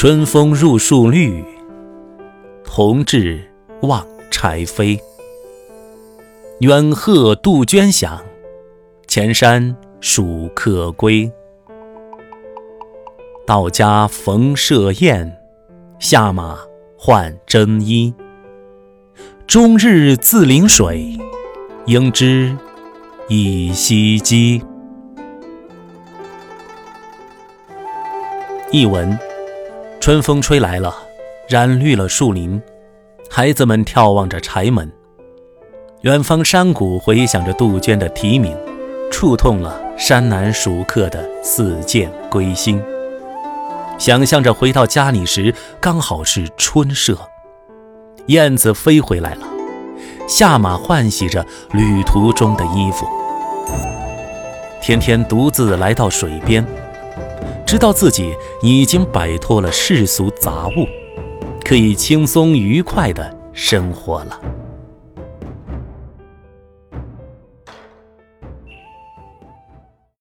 春风入树绿，同志望柴扉。远鹤杜鹃响，前山蜀客归。到家逢设宴，下马换征衣。终日自临水，应知已兮饥。译文：春风吹来了，染绿了树林，孩子们眺望着柴门，远方山谷回响着杜鹃的啼鸣，触痛了山南蜀客的似箭归心。想象着回到家里时，刚好是春社，燕子飞回来了，下马换洗着旅途中的衣服，天天独自来到水边。知道自己已经摆脱了世俗杂物，可以轻松愉快的生活了。